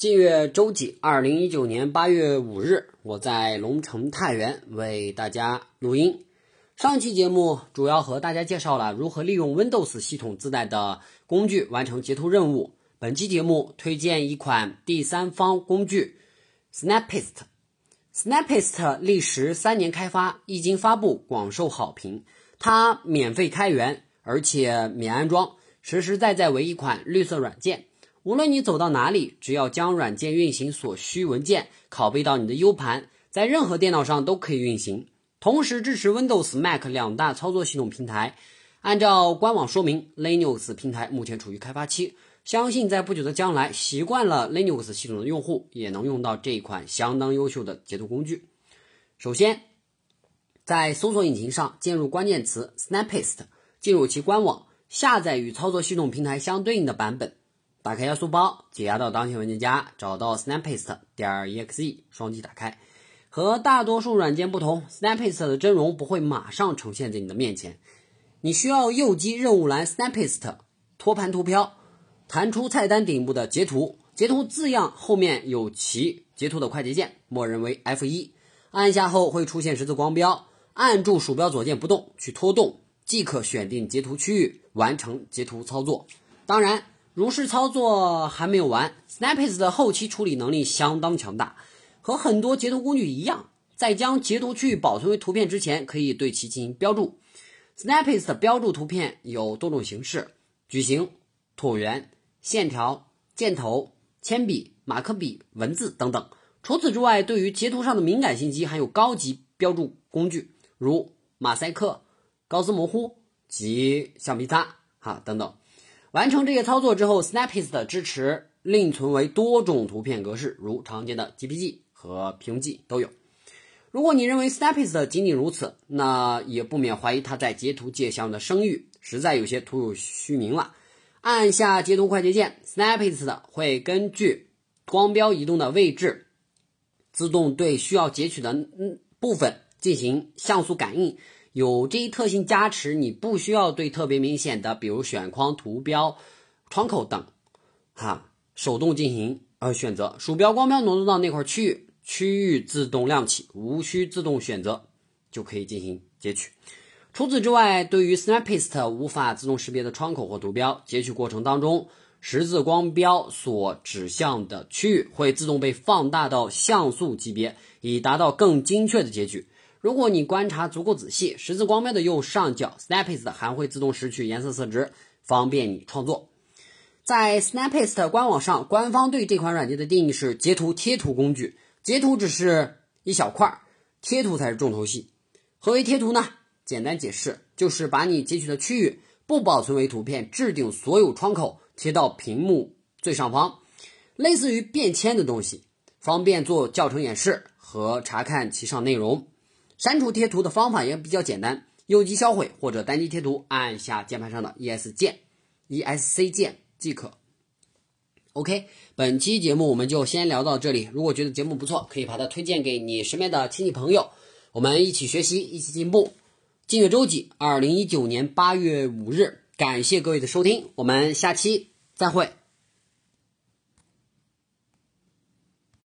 近月周几？二零一九年八月五日，我在龙城太原为大家录音。上期节目主要和大家介绍了如何利用 Windows 系统自带的工具完成截图任务。本期节目推荐一款第三方工具 Snapist。Snapist 历时三年开发，一经发布广受好评。它免费开源，而且免安装，实实在在为一款绿色软件。无论你走到哪里，只要将软件运行所需文件拷贝到你的 U 盘，在任何电脑上都可以运行。同时支持 Windows、Mac 两大操作系统平台。按照官网说明，Linux 平台目前处于开发期，相信在不久的将来，习惯了 Linux 系统的用户也能用到这一款相当优秀的截图工具。首先，在搜索引擎上键入关键词 Snapist，进入其官网，下载与操作系统平台相对应的版本。打开压缩包，解压到当前文件夹，找到 Snapist 点 exe，双击打开。和大多数软件不同，Snapist 的真容不会马上呈现在你的面前。你需要右击任务栏 Snapist，托盘图标，弹出菜单顶部的截图。截图字样后面有其截图的快捷键，默认为 F1。按下后会出现十字光标，按住鼠标左键不动去拖动，即可选定截图区域，完成截图操作。当然。如是操作还没有完，Snapis 的后期处理能力相当强大，和很多截图工具一样，在将截图区域保存为图片之前，可以对其进行标注。Snapees 的标注图片有多种形式：矩形、椭圆、线条、箭头、铅笔、马克笔、文字等等。除此之外，对于截图上的敏感信息，还有高级标注工具，如马赛克、高斯模糊及橡皮擦哈等等。完成这些操作之后，Snapist 支持另存为多种图片格式，如常见的 JPG 和 PNG 都有。如果你认为 Snapist 仅仅如此，那也不免怀疑它在截图界项的声誉实在有些徒有虚名了。按下截图快捷键，Snapist 会根据光标移动的位置，自动对需要截取的部分进行像素感应。有这一特性加持，你不需要对特别明显的，比如选框、图标、窗口等，哈，手动进行呃选择。鼠标光标挪动到那块区域，区域自动亮起，无需自动选择就可以进行截取。除此之外，对于 Snapist 无法自动识别的窗口或图标，截取过程当中，十字光标所指向的区域会自动被放大到像素级别，以达到更精确的截取。如果你观察足够仔细，十字光标的右上角，Snapist 还会自动拾取颜色色值，方便你创作。在 Snapist 官网上，官方对这款软件的定义是截图贴图工具，截图只是一小块，贴图才是重头戏。何为贴图呢？简单解释，就是把你截取的区域不保存为图片，置顶所有窗口，贴到屏幕最上方，类似于便签的东西，方便做教程演示和查看其上内容。删除贴图的方法也比较简单，右击销毁或者单击贴图，按下键盘上的 ES 键、ESC 键即可。OK，本期节目我们就先聊到这里。如果觉得节目不错，可以把它推荐给你身边的亲戚朋友，我们一起学习，一起进步。近月周记，二零一九年八月五日，感谢各位的收听，我们下期再会。